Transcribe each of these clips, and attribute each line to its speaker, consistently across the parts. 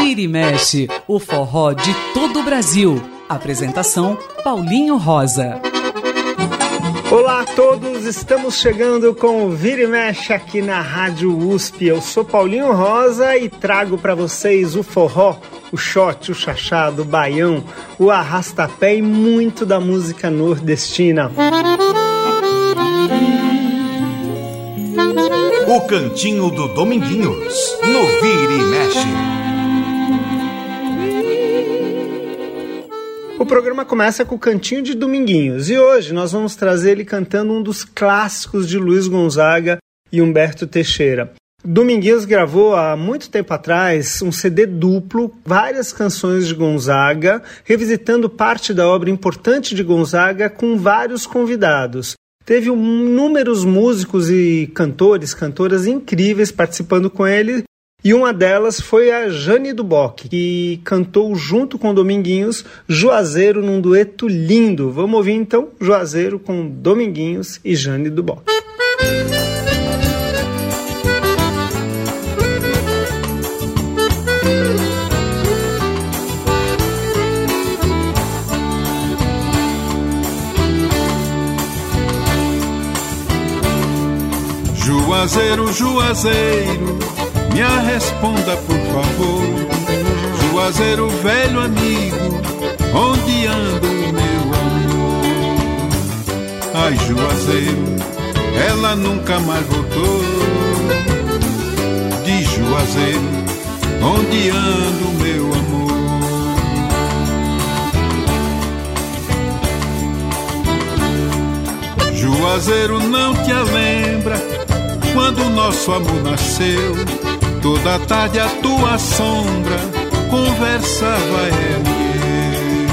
Speaker 1: Vira e mexe, o forró de todo o Brasil. Apresentação Paulinho Rosa.
Speaker 2: Olá a todos, estamos chegando com o Vira e Mexe aqui na Rádio USP. Eu sou Paulinho Rosa e trago para vocês o forró, o shot, o chachado, o baião, o arrastapé e muito da música nordestina.
Speaker 3: O Cantinho do Dominguinhos, no Vira e Mexe.
Speaker 2: O programa começa com o Cantinho de Dominguinhos e hoje nós vamos trazer ele cantando um dos clássicos de Luiz Gonzaga e Humberto Teixeira. Dominguinhos gravou há muito tempo atrás um CD duplo, várias canções de Gonzaga, revisitando parte da obra importante de Gonzaga com vários convidados. Teve inúmeros músicos e cantores, cantoras incríveis participando com ele, e uma delas foi a Jane Duboc, que cantou junto com Dominguinhos Juazeiro num dueto lindo. Vamos ouvir então Juazeiro com Dominguinhos e Jane Duboc.
Speaker 4: Juazeiro, Juazeiro me responda por favor, Juazeiro velho amigo, onde anda o meu amor? Ai, Juazeiro, ela nunca mais voltou. De Juazeiro, onde anda o meu amor? Juazeiro não te lembra quando o nosso amor nasceu Toda tarde a tua sombra conversava ela e eu.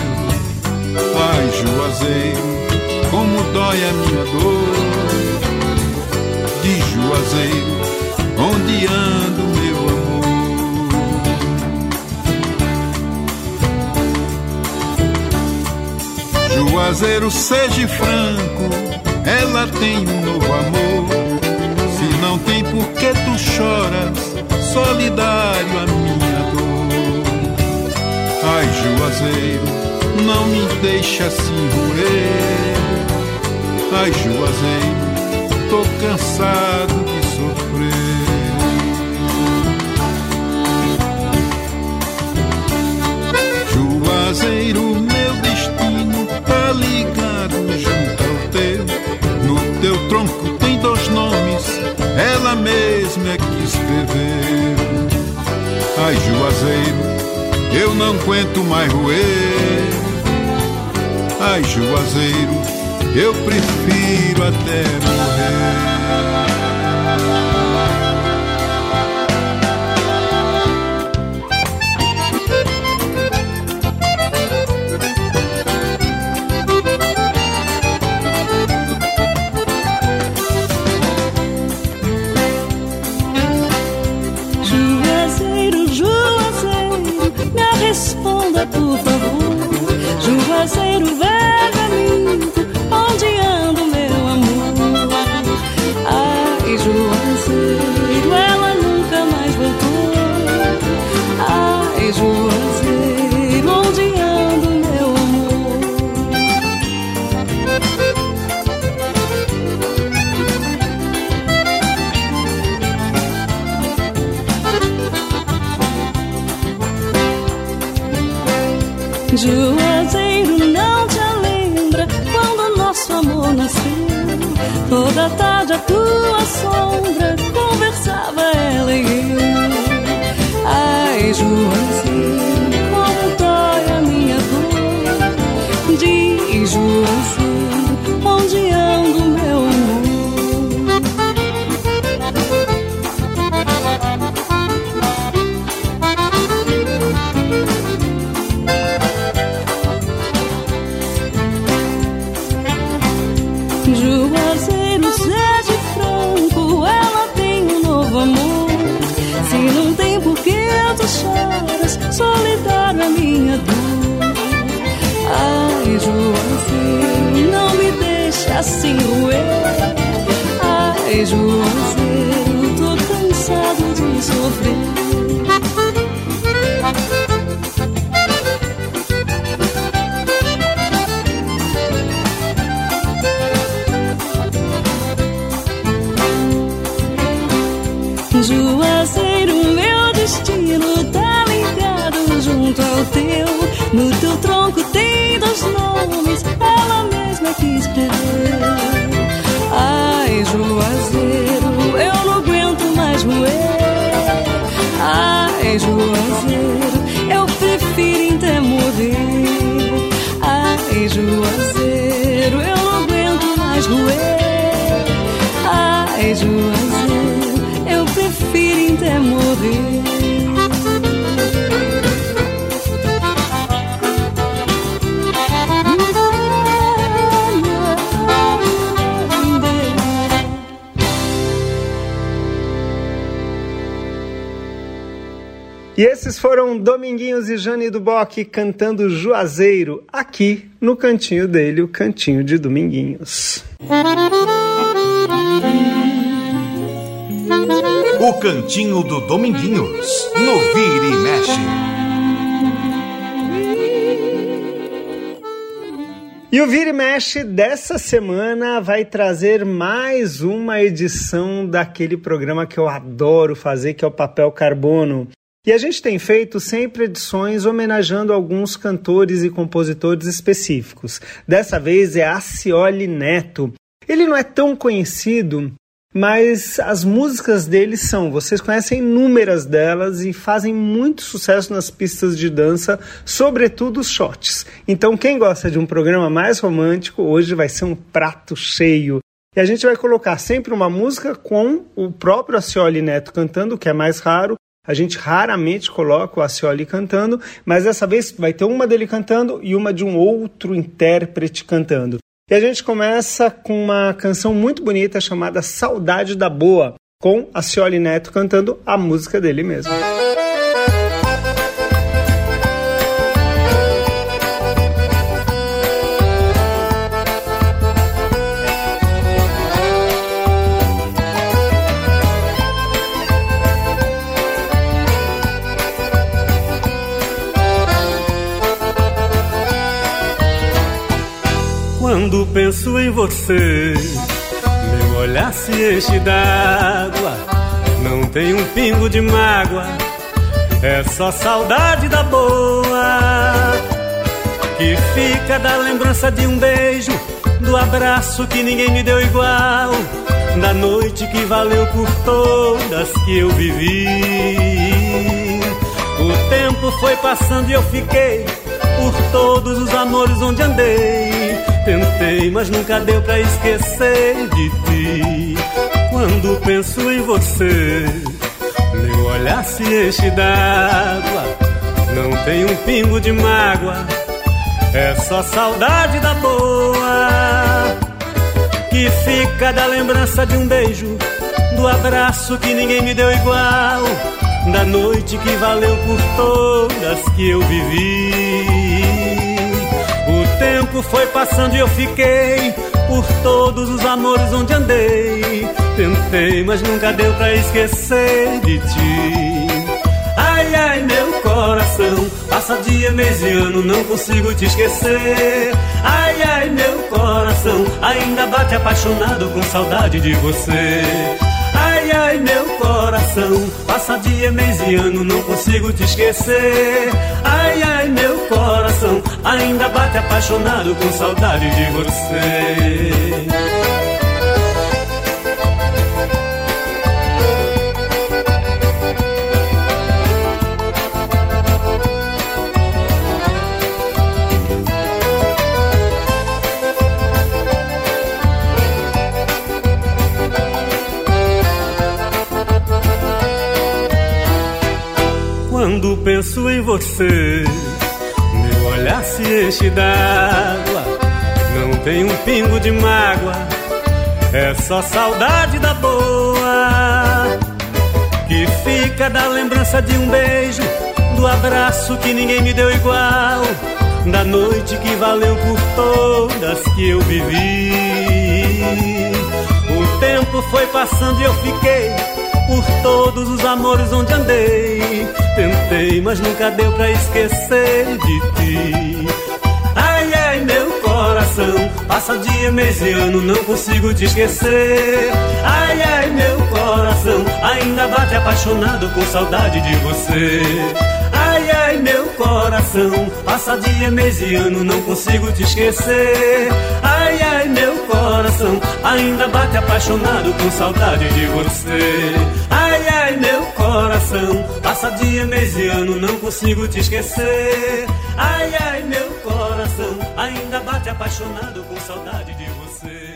Speaker 4: Ai, Juazeiro, como dói a minha dor. De Juazeiro, onde ando, meu amor? Juazeiro, seja franco, ela tem um novo amor. Choras solidário a minha dor. Ai, Juazeiro, não me deixa assim roer. Ai, Juazeiro, tô cansado de sofrer. Juazeiro, ela mesma é que escreveu. Ai, Juazeiro, eu não aguento mais roer. Ai, Juazeiro, eu prefiro até morrer.
Speaker 5: Juazeiro Ai, Juazeiro,
Speaker 6: eu
Speaker 2: foram Dominguinhos e Jane do Bock cantando Juazeiro, aqui no cantinho dele, o cantinho de Dominguinhos.
Speaker 3: O cantinho do Dominguinhos, no Vira e Mexe.
Speaker 2: E o Vira e Mexe dessa semana vai trazer mais uma edição daquele programa que eu adoro fazer, que é o Papel Carbono. E a gente tem feito sempre edições homenageando alguns cantores e compositores específicos. Dessa vez é Acioli Neto. Ele não é tão conhecido, mas as músicas dele são, vocês conhecem inúmeras delas e fazem muito sucesso nas pistas de dança, sobretudo os shots. Então, quem gosta de um programa mais romântico, hoje vai ser um prato cheio. E a gente vai colocar sempre uma música com o próprio Acioli Neto cantando, que é mais raro, a gente raramente coloca o Acioli cantando, mas dessa vez vai ter uma dele cantando e uma de um outro intérprete cantando. E a gente começa com uma canção muito bonita chamada Saudade da Boa, com Acioli Neto cantando a música dele mesmo.
Speaker 7: Penso em você, meu olhar se enche d'água. Não tem um pingo de mágoa, é só saudade da boa. Que fica da lembrança de um beijo, do abraço que ninguém me deu igual, da noite que valeu por todas que eu vivi. O tempo foi passando e eu fiquei por todos os amores onde andei. Tentei, mas nunca deu pra esquecer de ti. Quando penso em você, meu olhar se enche d'água. Não tem um pingo de mágoa, é só saudade da boa. Que fica da lembrança de um beijo, do abraço que ninguém me deu igual da noite que valeu por todas que eu vivi. O tempo foi passando e eu fiquei por todos os amores onde andei. Tentei, mas nunca deu pra esquecer de ti. Ai, ai, meu coração, passa dia, mês e ano, não consigo te esquecer. Ai, ai, meu coração, ainda bate apaixonado com saudade de você. Ai, ai, meu coração, passa dia, mês e ano, não consigo te esquecer. Ai, ai, meu coração, ainda bate apaixonado com saudade de você. Penso em você, meu olhar se enche d'água. Não tem um pingo de mágoa, é só saudade da boa. Que fica da lembrança de um beijo, do abraço que ninguém me deu igual. Da noite que valeu por todas que eu vivi. O tempo foi passando e eu fiquei por todos os amores onde andei. Tentei, mas nunca deu pra esquecer de ti. Ai, ai, meu coração, passa dia, mês e ano, não consigo te esquecer. Ai, ai, meu coração, ainda bate apaixonado com saudade de você. Ai, ai, meu coração, passa dia, mês e ano, não consigo te esquecer. Coração ainda bate apaixonado com saudade de você. Ai, ai, meu coração, passa dia, mês e ano, não consigo te esquecer. Ai, ai, meu coração ainda bate apaixonado com saudade de você.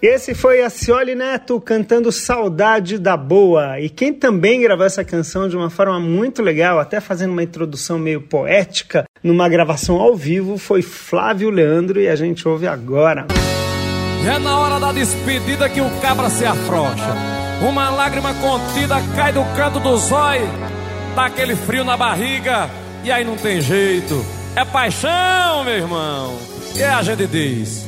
Speaker 2: Esse foi a Cioli Neto cantando Saudade da Boa. E quem também gravou essa canção de uma forma muito legal, até fazendo uma introdução meio poética, numa gravação ao vivo, foi Flávio Leandro e a gente ouve agora.
Speaker 8: É na hora da despedida que o cabra se afrouxa. Uma lágrima contida cai do canto do zóio, dá aquele frio na barriga e aí não tem jeito. É paixão, meu irmão. E a gente diz.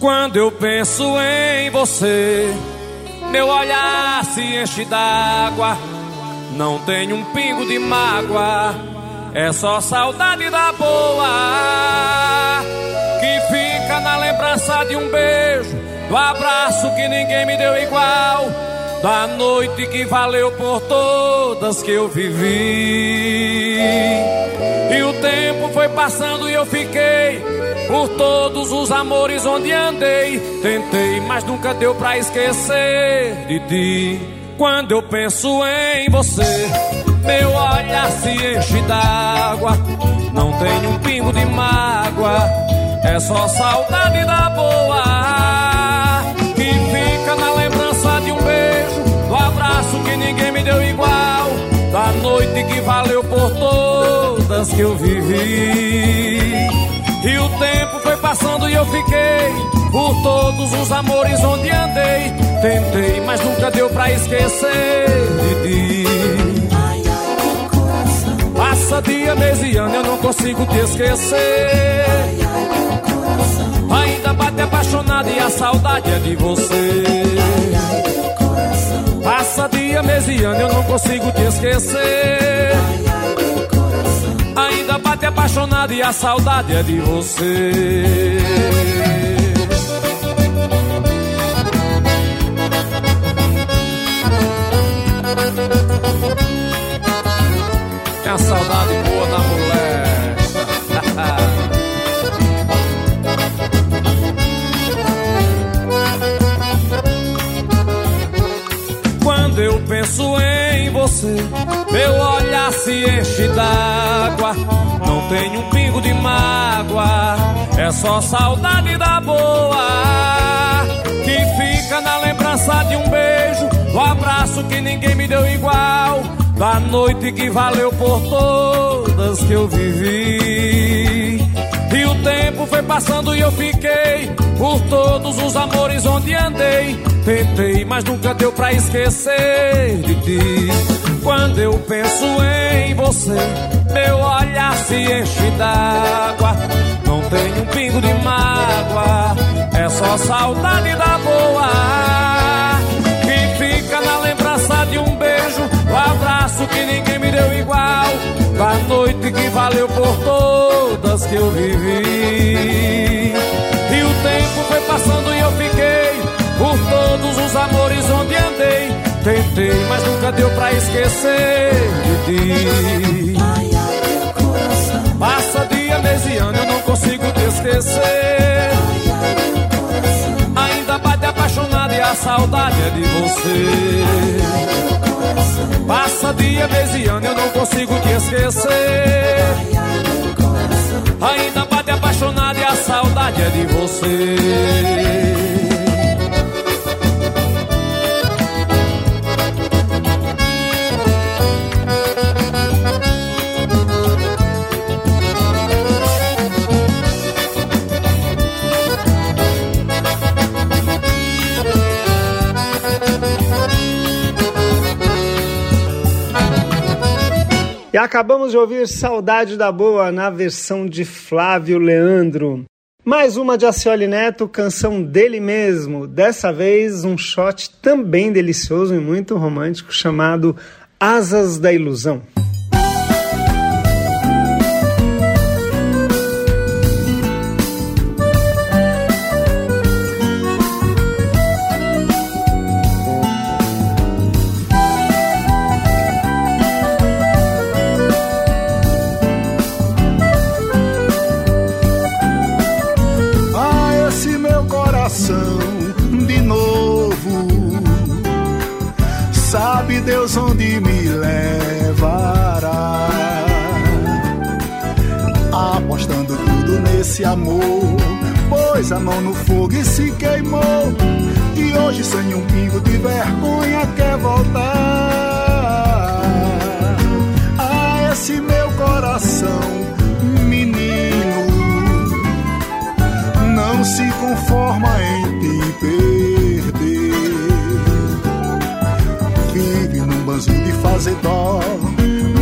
Speaker 8: Quando eu penso em você, meu olhar se enche d'água. Não tem um pingo de mágoa, é só saudade da boa. Que fica na lembrança de um beijo, do abraço que ninguém me deu igual. Da noite que valeu por todas que eu vivi. E o tempo foi passando e eu fiquei por todos os amores onde andei. Tentei, mas nunca deu pra esquecer de ti. Quando eu penso em você, meu olhar se enche d'água. Não tem um pingo de mágoa, é só saudade da boa. Que fica na lembrança de um beijo, do abraço que ninguém me deu igual. Da noite que valeu por todas que eu vivi. E o tempo foi passando e eu fiquei por todos os amores onde andei. Tentei, mas nunca deu pra esquecer de ti. Passa dia, mês e ano, eu não consigo te esquecer. Ainda bate apaixonado e a saudade é de você. Passa dia, mês e ano, eu não consigo te esquecer. Ainda bate apaixonado e a saudade é de você. Tem a saudade boa você, meu olhar se enche d'água. Não tem um pingo de mágoa, é só saudade da boa. Que fica na lembrança de um beijo, do abraço que ninguém me deu igual. Da noite que valeu por todas que eu vivi. E o tempo foi passando e eu fiquei por todos os amores onde andei. Tentei, mas nunca deu pra esquecer de ti. Quando eu penso em você, meu olhar se enche d'água. Não tem um pingo de mágoa, é só saudade da boa. Que fica na lembrança de um beijo, o abraço que ninguém me deu igual. Da noite que valeu por todas que eu vivi. E o tempo foi passando e eu fiquei por todos os amores onde andei. Tentei, mas nunca deu pra esquecer de ti. Passa dia, mês e ano, eu não consigo te esquecer. Ainda bate apaixonado e a saudade é de você. Passa dia, mês e ano, eu não consigo te esquecer. Ainda bate apaixonado e a saudade é de você.
Speaker 2: Acabamos de ouvir Saudade da Boa na versão de Flávio Leandro. Mais uma de Acioli Neto, canção dele mesmo. Dessa vez um shot também delicioso e muito romântico chamado Asas da Ilusão.
Speaker 9: Nesse amor, pôs a mão no fogo e se queimou. E hoje, sem um pingo de vergonha, quer voltar a esse meu coração, menino. Não se conforma em te perder. Vive num banzo de fazer dó,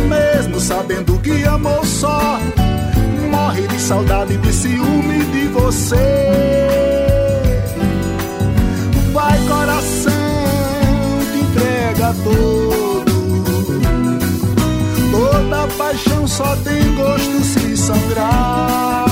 Speaker 9: mesmo sabendo que amou só. Morre de saudade, de ciúme de você. Vai, coração, te entrega todo. Toda paixão só tem gosto se sangrar.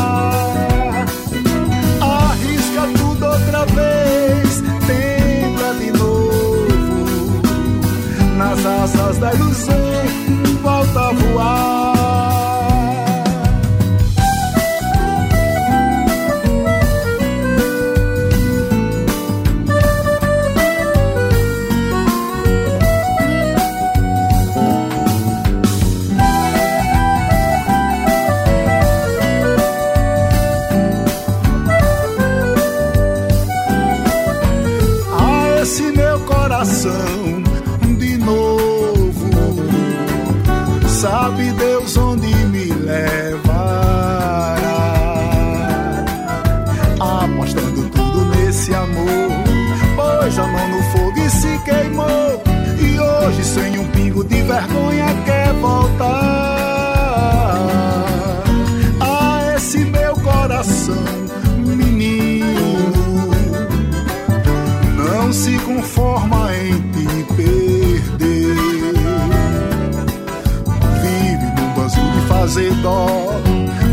Speaker 9: Dó,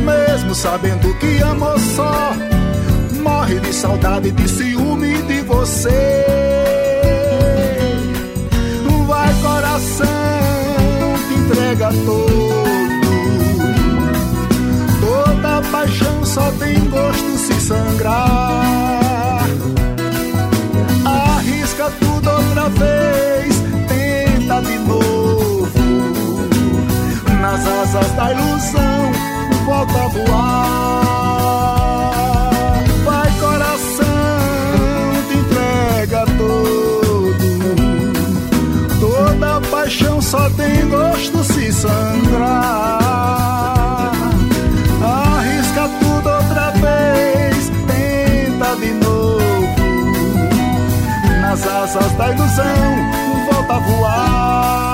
Speaker 9: mesmo sabendo que amou só. Morre de saudade, de ciúme de você. Vai, coração, te entrega todo. Toda paixão só tem gosto se sangrar arrisca tudo outra vez, asas da ilusão, volta a voar. Vai, coração, te entrega todo. Toda paixão só tem gosto se sangrar. Arrisca tudo outra vez, tenta de novo nas asas da ilusão, volta a voar.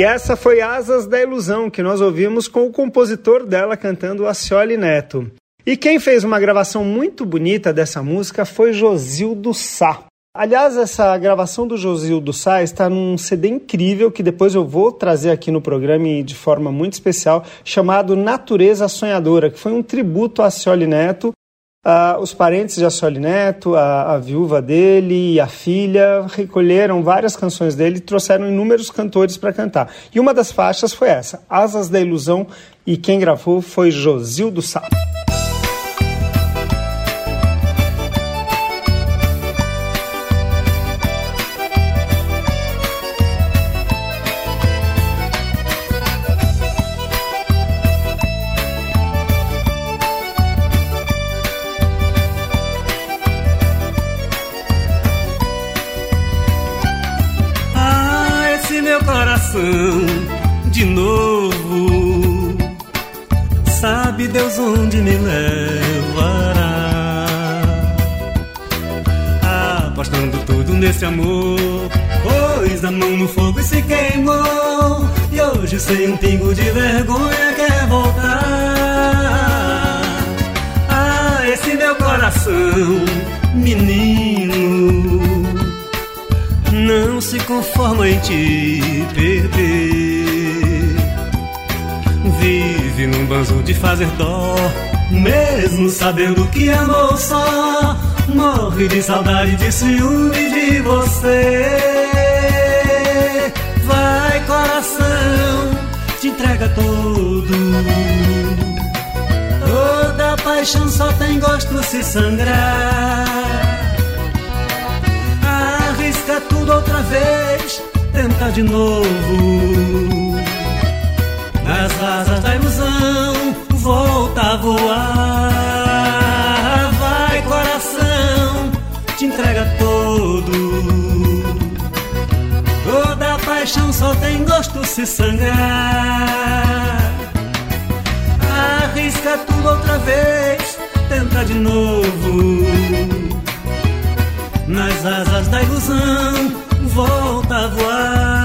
Speaker 2: E essa foi Asas da Ilusão, que nós ouvimos com o compositor dela cantando Acioli Neto. E quem fez uma gravação muito bonita dessa música foi Josildo Sá. Aliás, essa gravação do Josildo Sá está num CD incrível que depois eu vou trazer aqui no programa e de forma muito especial, chamado Natureza Sonhadora, que foi um tributo a Acioli Neto. Uh, os parentes de Acioli Neto, a, a, viúva dele e a filha recolheram várias canções dele e trouxeram inúmeros cantores para cantar. E uma das faixas foi essa, Asas da Ilusão, e quem gravou foi Josildo Sá.
Speaker 7: De novo. Sabe Deus onde me levará? Apostando tudo nesse amor. Pôs a mão no fogo e se queimou. E hoje, sem um pingo de vergonha, quer voltar. Ah, esse meu coração, menino. Não se conforma em te perder. Vive num banzo de fazer dó, mesmo sabendo que amou só. Morre de saudade, de ciúme de você. Vai, coração, te entrega todo. Toda paixão só tem gosto se sangrar arrisca tudo outra vez, tenta de novo. Nas asas da ilusão, volta a voar. Vai, coração, te entrega todo. Toda paixão só tem gosto se sangrar. Arrisca tudo outra vez, tenta de novo nas asas da ilusão, volta a voar.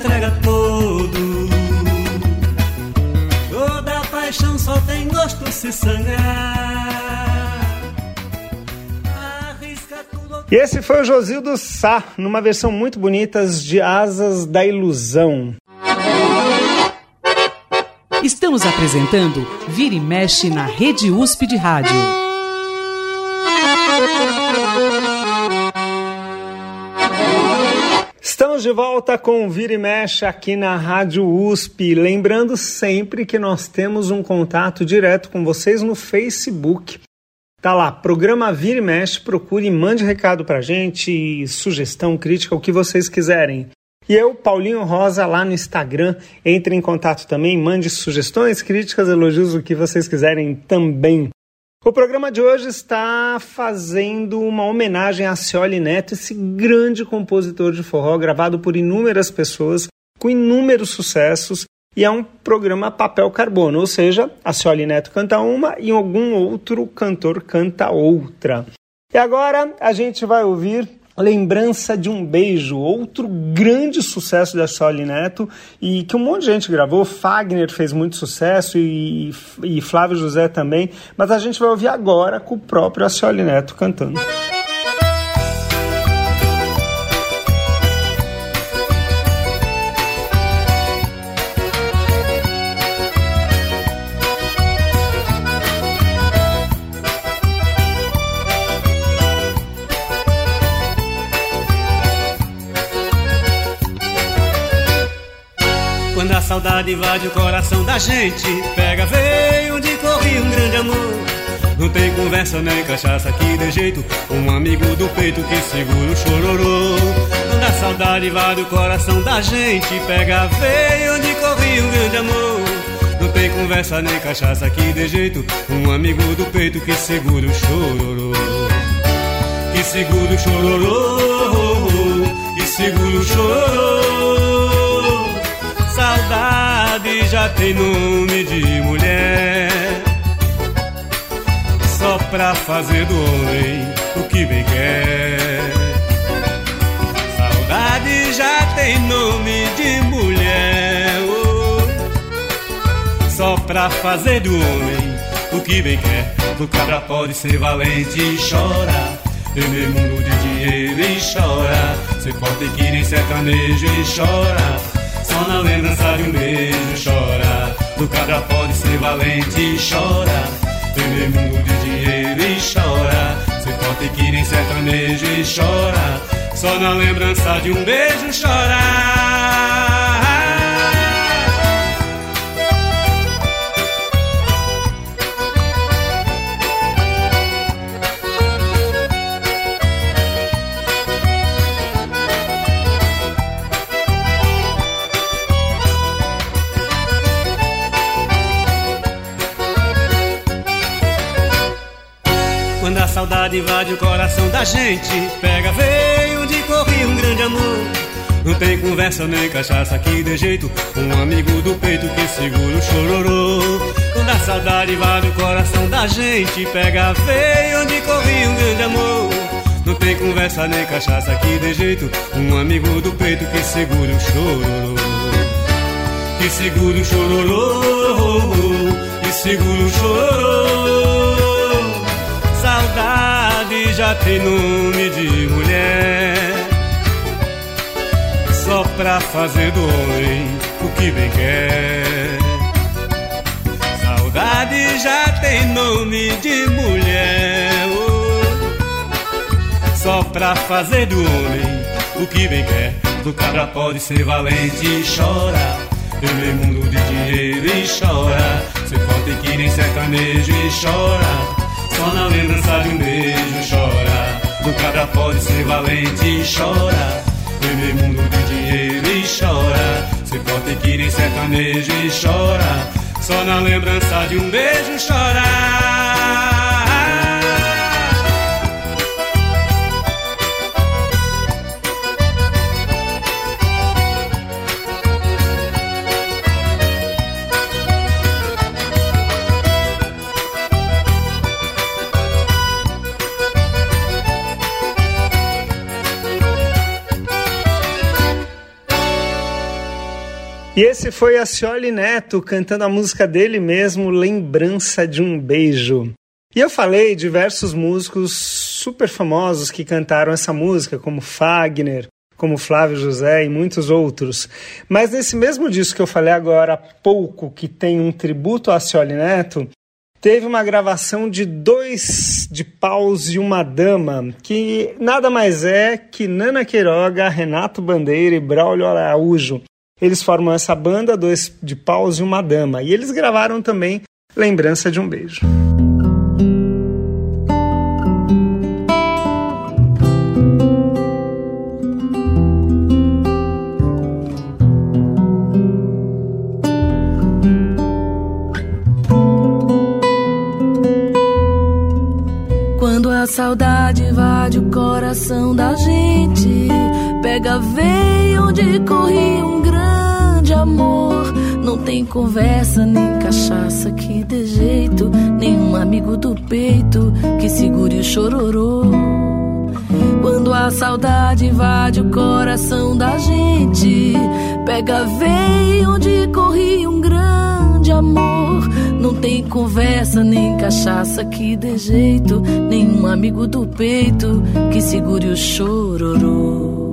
Speaker 7: Entrega todo. Toda paixão só tem gosto se sangrar.
Speaker 2: E esse foi o Josildo Sá, numa versão muito bonita de Asas da Ilusão.
Speaker 1: Estamos apresentando Vira e Mexe na Rede USP de Rádio.
Speaker 2: Estamos de volta com Vira e Mexe aqui na Rádio USP. Lembrando sempre que nós temos um contato direto com vocês no Facebook. Tá lá, programa Vira e Mexe, procure mande recado pra gente, sugestão, crítica, o que vocês quiserem. E eu, Paulinho Rosa, lá no Instagram, entre em contato também, mande sugestões, críticas, elogios, o que vocês quiserem também. O programa de hoje está fazendo uma homenagem a Cioli Neto, esse grande compositor de forró, gravado por inúmeras pessoas, com inúmeros sucessos, e é um programa papel carbono, ou seja, a Cioli Neto canta uma e algum outro cantor canta outra. E agora a gente vai ouvir Lembrança de um Beijo, outro grande sucesso da Soli Neto e que um monte de gente gravou. Fagner fez muito sucesso e, e Flávio José também, mas a gente vai ouvir agora com o próprio Soli Neto cantando.
Speaker 7: Saudade invade o coração da gente. Pega, veio onde corre um grande amor. Não tem conversa nem cachaça que dê jeito. Um amigo do peito que segura o chororô. Quando saudade invade o coração da gente Pega a veia onde corria um grande amor Não tem conversa nem cachaça que de jeito Um amigo do peito que segura o chororô Que segura o chororô Que segura o chororô já tem nome de mulher. Só pra fazer do homem o que bem quer. Saudade já tem nome de mulher oh. Só pra fazer do homem o que bem quer. O cabra pode ser valente e chora. Temer mundo de dinheiro e chora. Ser forte que nem sertanejo e chora Só na lembrança de um beijo chora. O cabra pode ser valente e chora. Temer mundo de dinheiro e chora. Ser forte que nem sertanejo e chora. Só na lembrança de um beijo chorar. Saudade invade o coração da gente, pega veio onde corria um grande amor. Não tem conversa nem cachaça que dê jeito, um amigo do peito que segura o chororô. Quando a saudade invade o coração da gente, pega veio onde corria um grande amor. Não tem conversa nem cachaça que dê jeito, um amigo do peito que segura o chororô. Que segura o chororô, que segura o chororô. Saudade já tem nome de mulher. Só pra fazer do homem o que bem quer. Saudade já tem nome de mulher oh. Só pra fazer do homem o que bem quer. Do cabra pode ser valente e chora. Temer mundo de dinheiro e chora. Ser forte que nem sertanejo e chora só na lembrança de um beijo chora. Do cabra pode ser valente e chora. Viver mundo de dinheiro e chora. Ser forte que nem sertanejo e chora. Só na lembrança de um beijo chora
Speaker 2: E esse foi a Cioli Neto cantando a música dele mesmo, Lembrança de um Beijo. E eu falei diversos músicos super famosos que cantaram essa música, como Fagner, como Flávio José e muitos outros. Mas nesse mesmo disco que eu falei agora há pouco, que tem um tributo a Cioli Neto, teve uma gravação de dois de paus e uma dama, que nada mais é que Nana Queiroga, Renato Bandeira e Braulio Araújo. Eles formam essa banda, dois de paus e uma dama. E eles gravaram também Lembrança de um Beijo.
Speaker 6: Quando a saudade invade o coração da gente, pega veio onde corria um amor. Não tem conversa nem cachaça que dê jeito, nenhum amigo do peito que segure o chororô. Quando a saudade invade o coração da gente, pega veio onde corria um grande amor. Não tem conversa nem cachaça que dê jeito, nenhum amigo do peito que segure o chororô.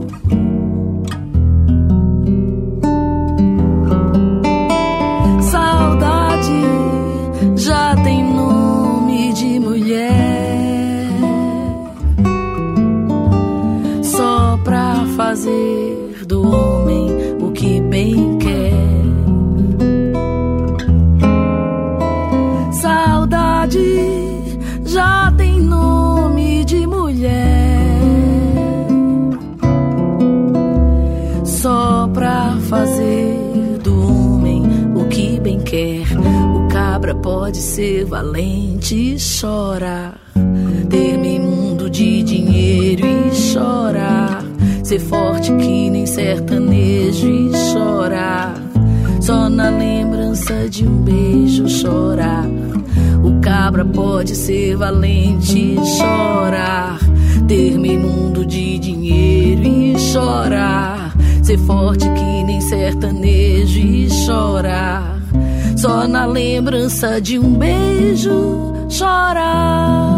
Speaker 6: Já tem nome de mulher, só pra fazer do homem o que bem quer. Pode ser valente e chorar. Ter meio mundo de dinheiro e chorar. Ser forte que nem sertanejo e chorar. Só na lembrança de um beijo chorar. O cabra pode ser valente e chorar. Ter meio mundo de dinheiro e chorar. Ser forte que nem sertanejo e chorar. Só na lembrança de um beijo chorar.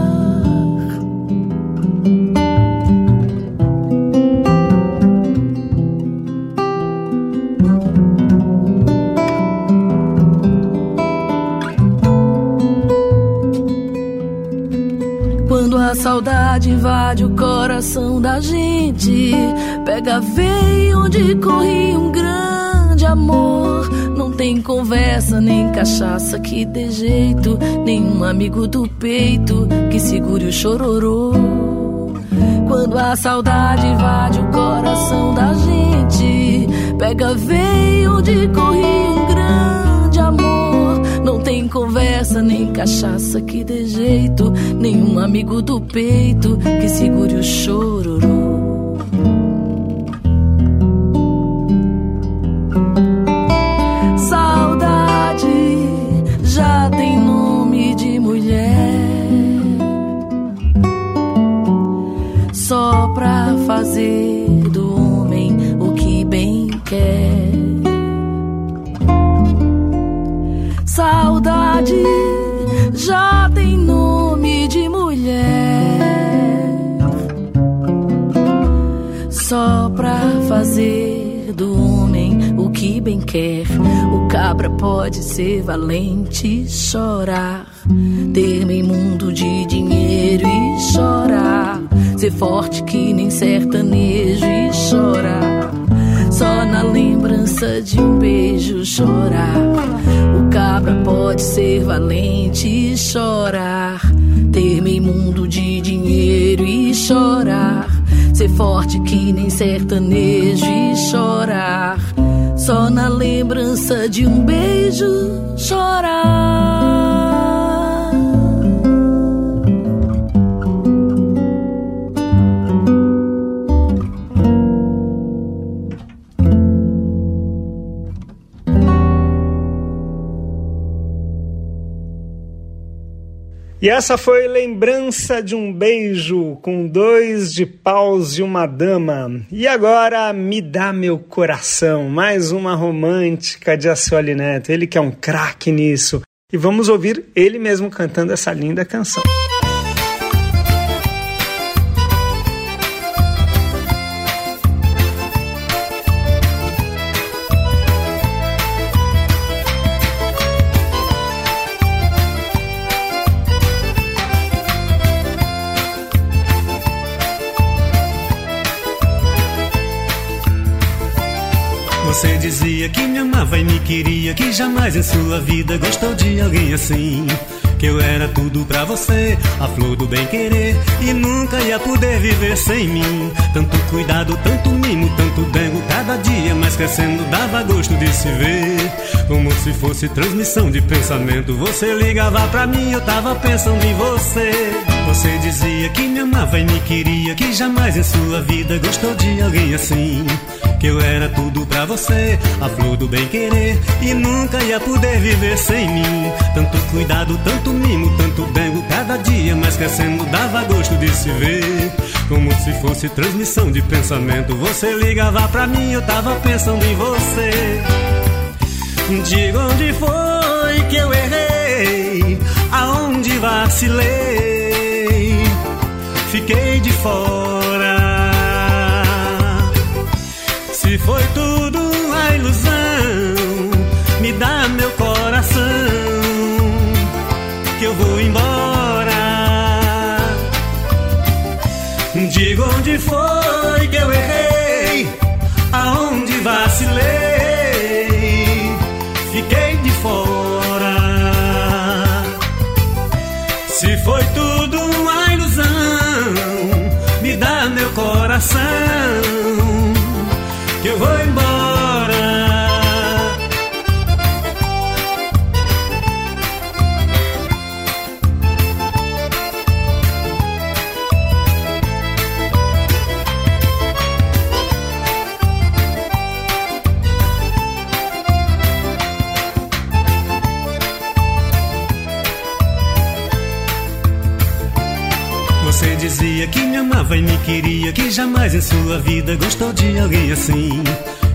Speaker 6: Quando a saudade invade o coração da gente, pega a veia onde corre um grande amor. Tem conversa, nem cachaça que dê jeito, nenhum amigo do peito que segure o chororô. Quando a saudade invade o coração da gente, pega a veia onde corre um grande amor. Não tem conversa, nem cachaça que dê jeito, nenhum amigo do peito que segure o chororô. Do homem o que bem quer. O cabra pode ser valente e chorar. Ter meio mundo de dinheiro e chorar. Ser forte que nem sertanejo e chorar. Só na lembrança de um beijo chorar. O cabra pode ser valente e chorar. Ter meio mundo de dinheiro e chorar. Ser forte que nem sertanejo e chorar. Só na lembrança de um beijo chorar.
Speaker 2: E essa foi Lembrança de um Beijo, com dois de paus e uma dama. E agora, Me Dá Meu Coração, mais uma romântica de Acioli Neto, ele que é um craque nisso. E vamos ouvir ele mesmo cantando essa linda canção.
Speaker 7: Amava e me queria, que jamais em sua vida gostou de alguém assim. Que eu era tudo pra você, a flor do bem querer, e nunca ia poder viver sem mim. Tanto cuidado, tanto mimo, tanto dengo, cada dia mais crescendo, dava gosto de se ver. Como se fosse transmissão de pensamento, você ligava pra mim, eu tava pensando em você. Você dizia que me amava e me queria, que jamais em sua vida gostou de alguém assim. Que eu era tudo pra você, a flor do bem querer, e nunca ia poder viver sem mim. Tanto cuidado, tanto mimo, tanto dengo, cada dia mais crescendo, dava gosto de se ver. Como se fosse transmissão de pensamento, você ligava pra mim, eu tava pensando em você. Diga onde foi que eu errei, aonde vacilei, fiquei de fora. Se foi tudo uma ilusão, me dá meu coração, que eu vou embora. Diga onde foi amava e me queria, que jamais em sua vida gostou de alguém assim.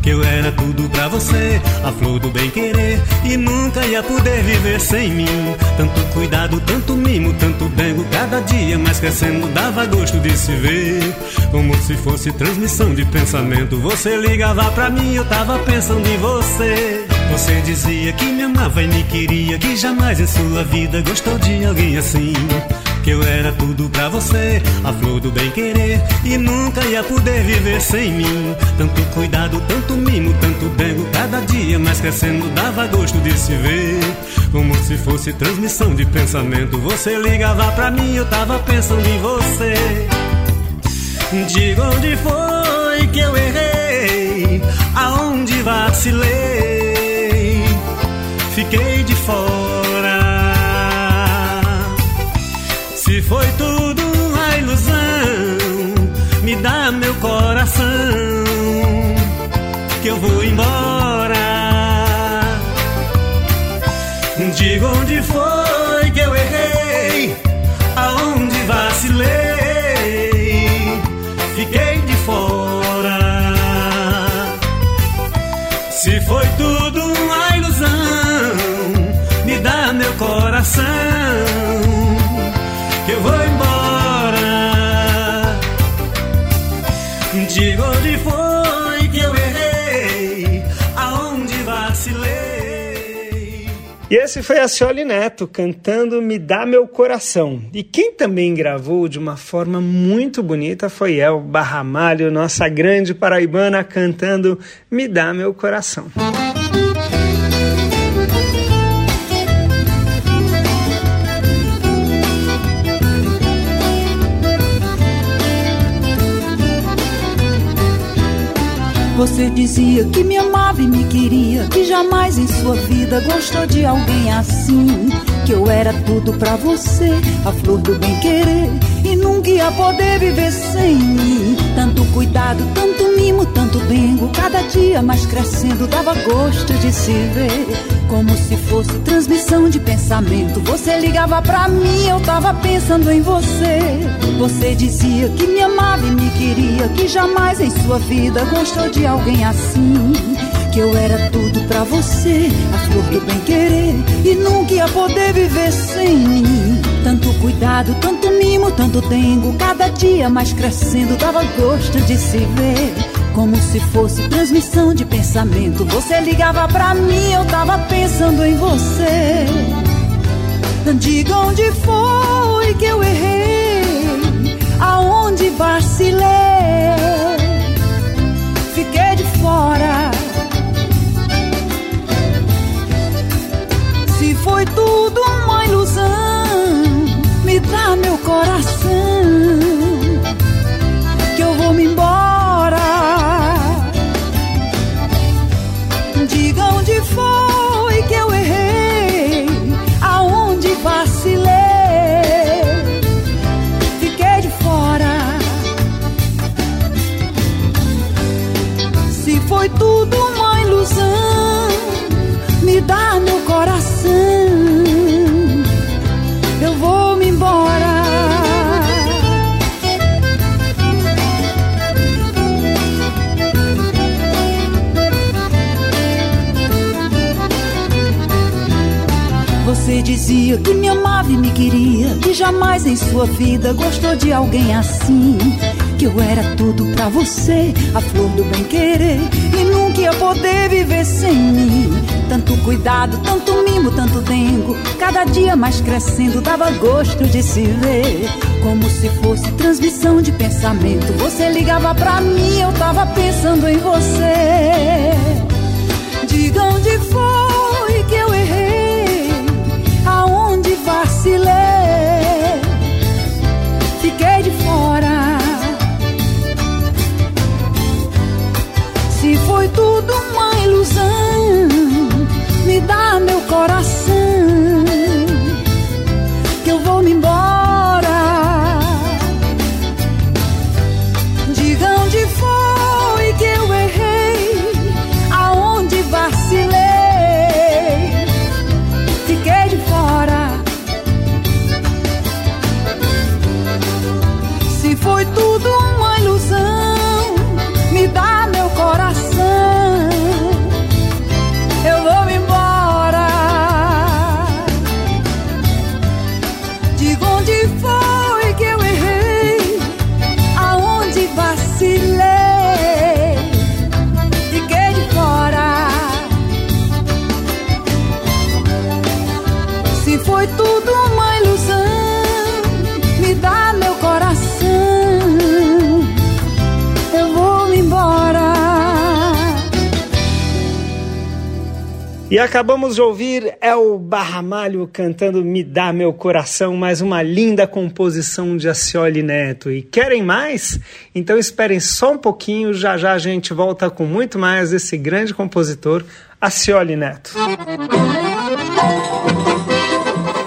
Speaker 7: Que eu era tudo pra você, a flor do bem querer, e nunca ia poder viver sem mim. Tanto cuidado, tanto mimo, tanto dengo, cada dia mais crescendo dava gosto de se ver. Como se fosse transmissão de pensamento, você ligava pra mim, eu tava pensando em você. Você dizia que me amava e me queria, que jamais em sua vida gostou de alguém assim. Que eu era tudo pra você, a flor do bem querer, e nunca ia poder viver sem mim. Tanto cuidado, tanto mimo, tanto dengo, cada dia mais crescendo dava gosto de se ver. Como se fosse transmissão de pensamento, você ligava pra mim, eu tava pensando em você. Diga onde foi que eu errei, aonde vacilei fiquei de fora. Se foi tudo uma ilusão, me dá meu coração, que eu vou embora. Diga onde foi que eu errei, aonde vacilei, fiquei de fora. Se foi tudo uma ilusão, me dá meu coração,
Speaker 2: E esse foi a Cioli Neto cantando Me Dá Meu Coração. E quem também gravou de uma forma muito bonita foi El Barramalho, nossa grande paraibana, cantando Me Dá Meu Coração.
Speaker 10: Você dizia que me amava e me queria, que jamais em sua vida gostou de alguém assim. Que eu era tudo pra você, a flor do bem querer, e nunca ia poder viver sem mim. Tanto cuidado, tanto mimo, tanto dengo, cada dia mais crescendo, dava gosto de se ver. Como se fosse transmissão de pensamento. Você ligava pra mim, eu tava pensando em você. Você dizia que me amava e me queria, que jamais em sua vida gostou de alguém assim. Que eu era tudo pra você, a flor do bem querer, e nunca ia poder viver sem mim. Tanto cuidado, tanto mimo, tanto dengo, cada dia mais crescendo, dava gosto de se ver. Como se fosse transmissão de pensamento. Você ligava pra mim, eu tava pensando em você. Diga onde foi que eu errei, aonde vacilei. Fiquei de fora. Se foi tudo uma ilusão, me dá meu coração, Dizia que me amava e me queria, que jamais em sua vida gostou de alguém assim. Que eu era tudo pra você, a flor do bem querer, e nunca ia poder viver sem mim. Tanto cuidado, tanto mimo, tanto dengo, cada dia mais crescendo, dava gosto de se ver. Como se fosse transmissão de pensamento. Você ligava pra mim, eu tava pensando em você. Diga onde foi vacilei. Fiquei de fora. Se foi tudo uma ilusão, me dá meu coração,
Speaker 2: acabamos de ouvir El Barramalho cantando Me Dá Meu Coração, mais uma linda composição de Acioli Neto. E querem mais? Então esperem só um pouquinho, já já a gente volta com muito mais desse grande compositor, Acioli Neto.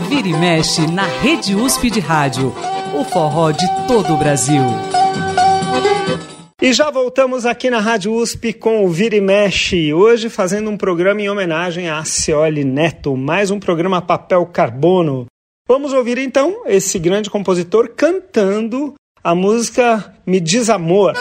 Speaker 1: Vira e mexe na Rede USP de Rádio, o forró de todo o Brasil.
Speaker 2: E já voltamos aqui na Rádio USP com o Vira e Mexe, hoje fazendo um programa em homenagem a Cioli Neto, mais um programa Papel Carbono. Vamos ouvir então esse grande compositor cantando a música Me Diz Amor.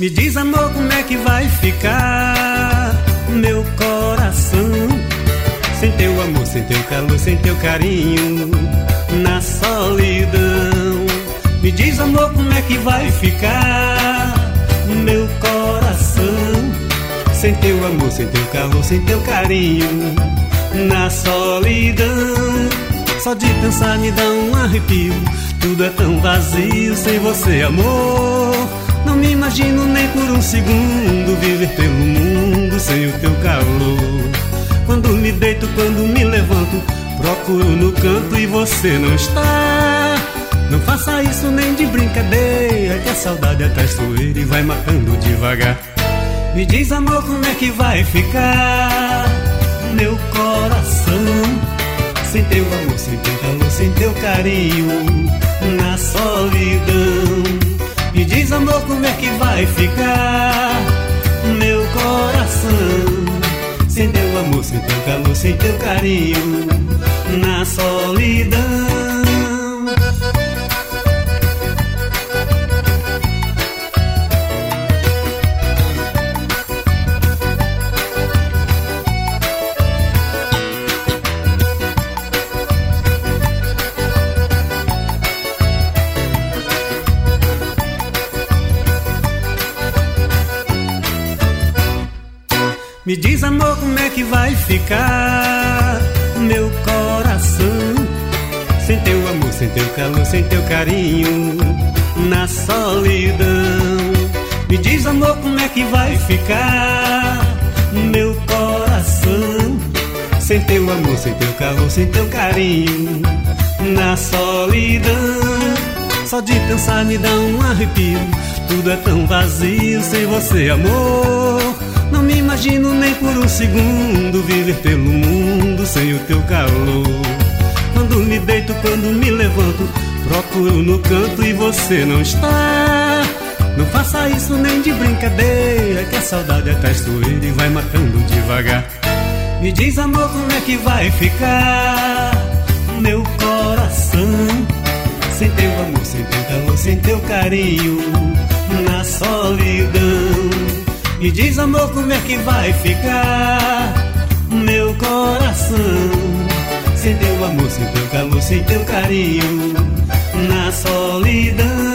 Speaker 7: Me diz, amor, como é que vai ficar meu coração? Sem teu amor, sem teu calor, sem teu carinho, na solidão. Me diz, amor, como é que vai ficar meu coração? Sem teu amor, sem teu calor, sem teu carinho, na solidão. Só de pensar me dá um arrepio. Tudo é tão vazio sem você, amor. Não me imagino nem por um segundo viver pelo mundo sem o teu calor. Quando me deito, quando me levanto, procuro no canto e você não está. Não faça isso nem de brincadeira, que a saudade é traiçoeira e vai matando devagar. Me diz, amor, como é que vai ficar meu coração? Sem teu amor, sem teu calor, sem teu carinho, amor, como é que vai ficar meu coração? Sem teu amor, sem teu calor, sem teu carinho, na solidão. Ficar meu coração? Sem teu amor, sem teu calor, sem teu carinho, na solidão. Me diz, amor, como é que vai ficar meu coração? Sem teu amor, sem teu calor, sem teu carinho, na solidão. Só de pensar me dá um arrepio. Tudo é tão vazio sem você, amor. Não me imagino nem por um segundo viver pelo mundo sem o teu calor. Quando me deito, quando me levanto, procuro no canto e você não está. Não faça isso nem de brincadeira, que a saudade é traiçoeira e vai matando devagar. Me diz, amor, como é que vai ficar meu coração? Sem teu amor, sem teu calor, sem teu carinho, na solidão. Me diz, amor, como é que vai ficar coração? Sem teu amor, sem teu calor, sem teu carinho, na solidão.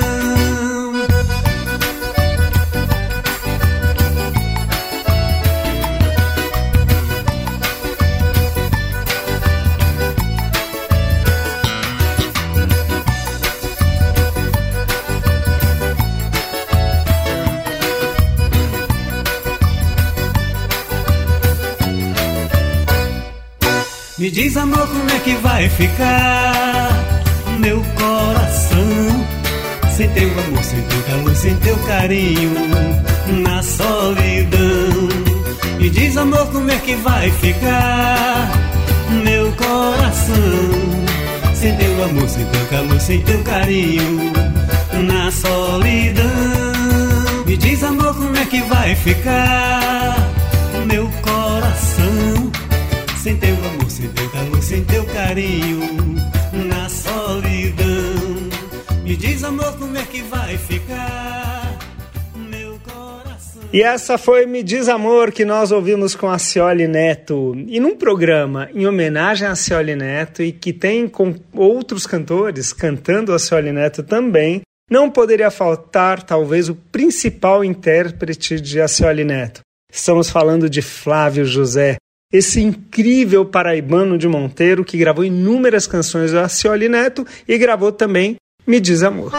Speaker 7: Diz, amor, como é que vai ficar meu coração? Sem teu amor, sem teu calor, sem teu carinho, na solidão. Me diz, amor, como é que vai ficar meu coração? Sem teu amor, sem teu calor, sem teu carinho, na solidão. Me diz, amor, como é que vai ficar meu coração? Sem teu amor, sem teu carinho, na solidão. Me diz, amor, como é que vai ficar meu coração?
Speaker 2: E essa foi Me Diz Amor que nós ouvimos com a Cioli Neto. E num programa em homenagem a Cioli Neto e que tem com outros cantores cantando a Cioli Neto também, não poderia faltar talvez o principal intérprete de Acioli Neto. Estamos falando de Flávio José, esse incrível paraibano de Monteiro que gravou inúmeras canções do Acioli Neto e gravou também Me Diz Amor.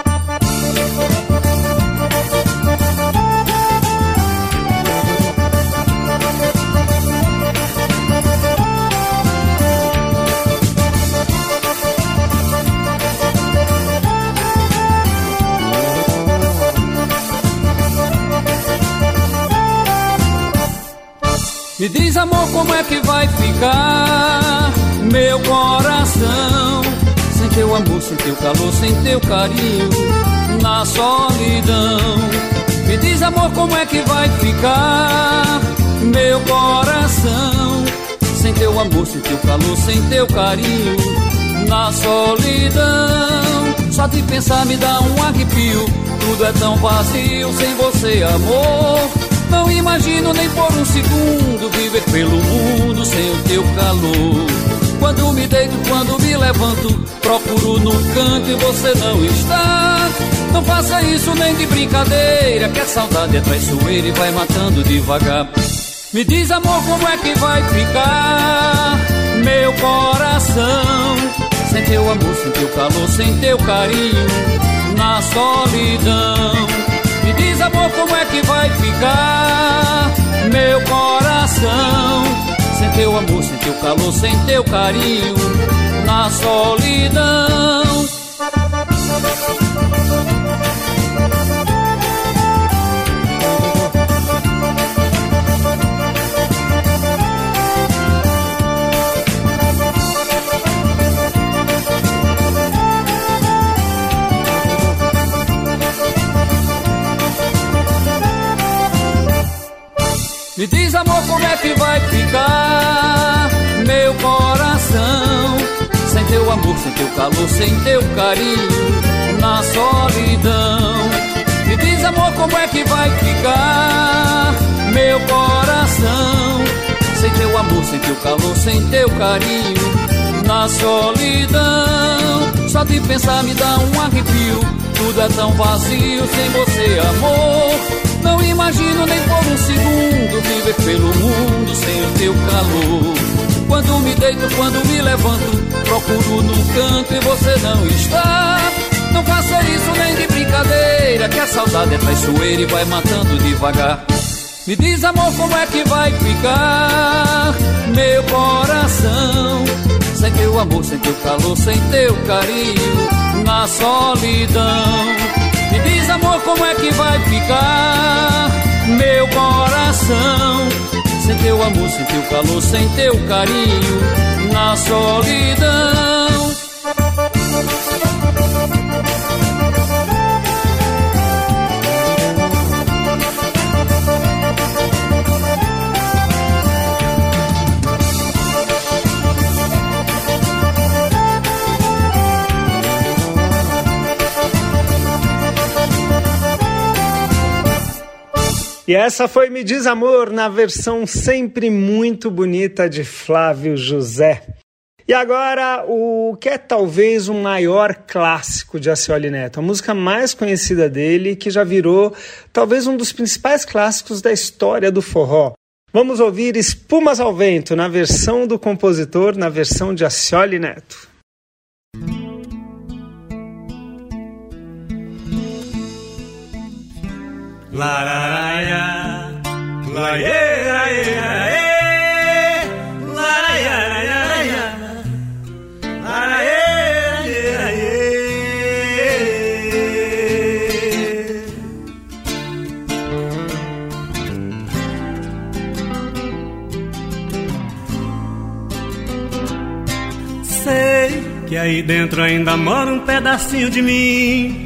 Speaker 11: Me diz, amor, como é que vai ficar meu coração? Sem teu amor, sem teu calor, sem teu carinho, na solidão. Me diz, amor, como é que vai ficar meu coração? Sem teu amor, sem teu calor, sem teu carinho, na solidão. Só de pensar me dá um arrepio. Tudo é tão vazio sem você, amor. Não imagino nem por um segundo viver pelo mundo sem o teu calor. Quando me deito, quando me levanto, procuro no canto e você não está. Não faça isso nem de brincadeira, que a saudade é traiçoeira e vai matando devagar. Me diz, amor, como é que vai ficar meu coração? Sem teu amor, sem teu calor, sem teu carinho, na solidão. Diz, amor, como é que vai ficar meu coração? Sem teu amor, sem teu calor, sem teu carinho, na solidão. Me diz, amor, como é que vai ficar meu coração? Sem teu amor, sem teu calor, sem teu carinho, na solidão. Me diz, amor, como é que vai ficar meu coração? Sem teu amor, sem teu calor, sem teu carinho, na solidão. Só de pensar me dá um arrepio. Tudo é tão vazio sem você, amor. Não imagino nem por um segundo viver pelo mundo sem o teu calor. Quando me deito, quando me levanto, procuro no canto e você não está. Não faça isso nem de brincadeira, que a saudade é traiçoeira e vai matando devagar. Me diz, amor, como é que vai ficar meu coração? Sem teu amor, sem teu calor, sem teu carinho, na solidão. Me diz, amor, como é que vai ficar meu coração? Sem teu amor, sem teu calor, sem teu carinho, na solidão.
Speaker 2: E essa foi Me Diz Amor, na versão sempre muito bonita de Flávio José. E agora, o que é talvez o maior clássico de Acioli Neto, a música mais conhecida dele, que já virou talvez um dos principais clássicos da história do forró. Vamos ouvir Espumas ao Vento, na versão do compositor, na versão de Acioli Neto.
Speaker 7: La ye la ye. Sei que aí dentro ainda mora um pedacinho de mim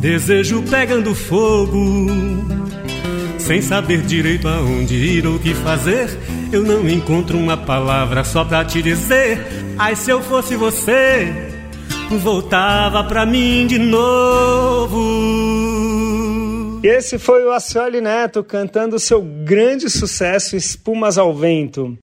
Speaker 7: Desejo pegando fogo, sem saber direito aonde ir ou o que fazer. Eu não encontro uma palavra só pra te dizer. Ai, se eu fosse você, voltava pra mim de novo.
Speaker 2: Esse foi o Acioli Neto cantando seu grande sucesso Espumas ao Vento.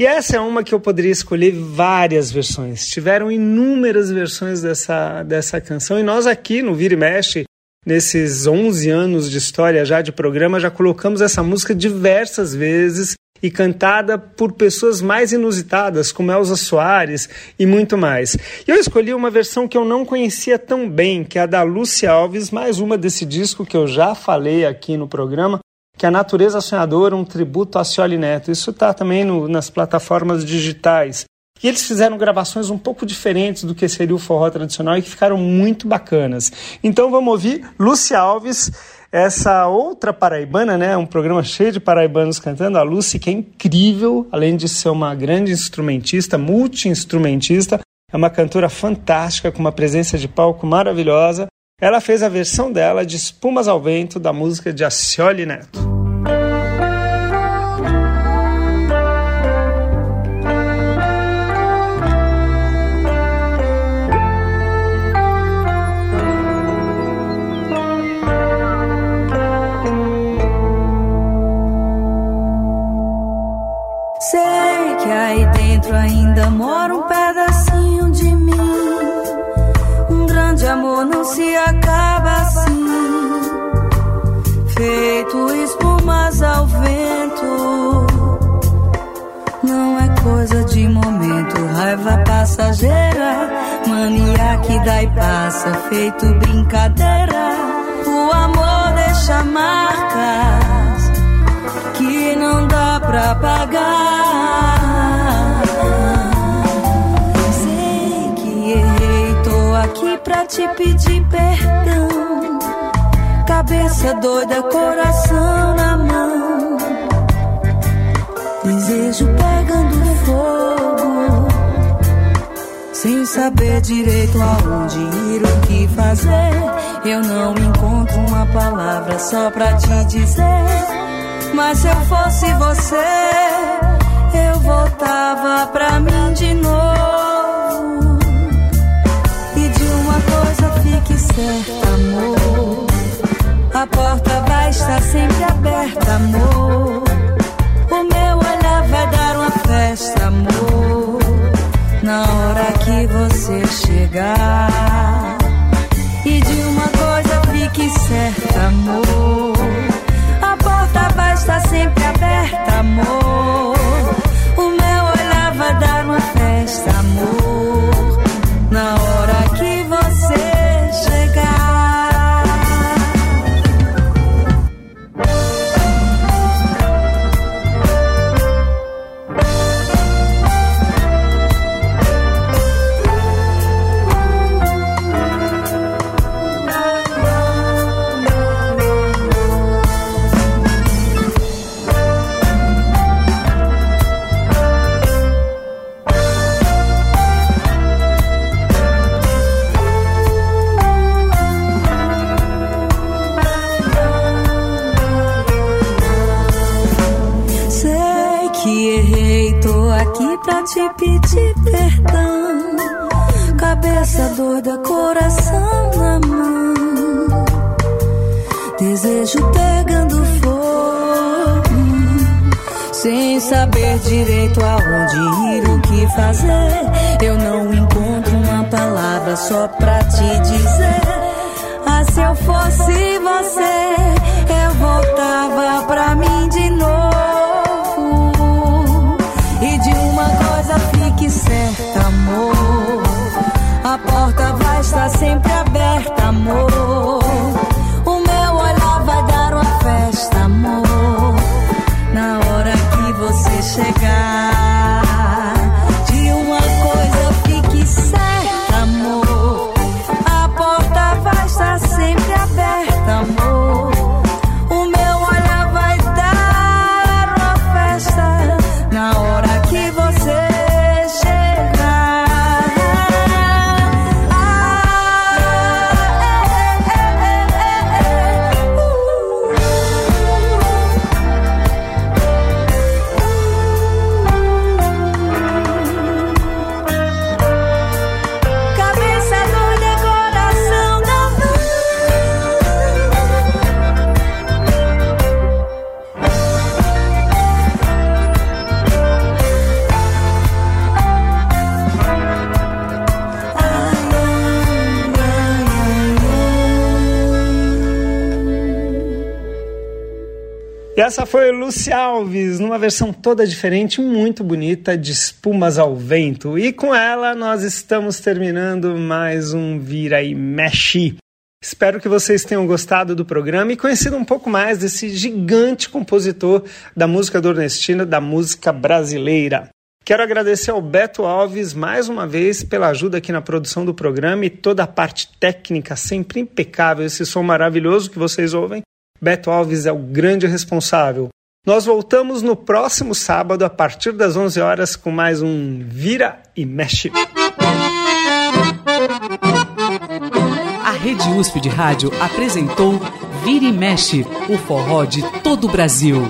Speaker 2: E essa é uma que eu poderia escolher várias versões. Tiveram inúmeras versões dessa, dessa canção e nós aqui no Vira e Mexe, nesses 11 anos de história já de programa, já colocamos essa música diversas vezes e cantada por pessoas mais inusitadas, como Elza Soares e muito mais. E eu escolhi uma versão que eu não conhecia tão bem, que é a da Lúcia Alves, mais uma desse disco que eu já falei aqui no programa, que a Natureza Sonhadora, um tributo a Cioli Neto. Isso está também no, nas plataformas digitais. E eles fizeram gravações um pouco diferentes do que seria o forró tradicional e que ficaram muito bacanas. Então vamos ouvir Lúcia Alves, essa outra paraibana, né? Um programa cheio de paraibanos cantando. A Lucy, que é incrível, além de ser uma grande instrumentista, multi-instrumentista, é uma cantora fantástica, com uma presença de palco maravilhosa. Ela fez a versão dela de Espumas ao Vento da música de Acioli Neto.
Speaker 12: Sei que aí dentro ainda mora um pedacinho de mim. Um grande amor não se acaba assim. Feito espumas ao vento. Não é coisa de momento, raiva passageira. Mania que dá e passa, feito brincadeira. O amor deixa marcas que não dá pra pagar. Sei que errei, tô aqui pra te pedir perdão. Cabeça doida, coração na mão. Desejo pegando fogo. Sem saber direito aonde ir, o que fazer. Eu não encontro uma palavra só pra te dizer. Mas se eu fosse você, eu voltava pra mim de novo. E de uma coisa fique certa, amor. A porta vai estar sempre aberta, amor. O meu olhar vai dar uma festa, amor. Na hora que você chegar. E de uma coisa fique certa, amor. Estar sempre aberta, amor. Pedir perdão. Cabeça doida, coração na mão. Desejo pegando fogo. Sem saber direito aonde ir, o que fazer. Eu não encontro uma palavra só pra te dizer. Ah, se eu fosse você, eu voltava pra mim de novo. Amor. A porta vai estar sempre aberta, amor.
Speaker 2: Essa foi Luci Alves, numa versão toda diferente, muito bonita, de Espumas ao Vento. E com ela nós estamos terminando mais um Vira e Mexe. Espero que vocês tenham gostado do programa e conhecido um pouco mais desse gigante compositor da música nordestina, da música brasileira. Quero agradecer ao Beto Alves mais uma vez pela ajuda aqui na produção do programa e toda a parte técnica sempre impecável, esse som maravilhoso que vocês ouvem. Beto Alves é o grande responsável. Nós voltamos no próximo sábado, a partir das 11 horas, com mais um Vira e Mexe.
Speaker 1: A Rede USP de Rádio apresentou Vira e Mexe, o forró de todo o Brasil.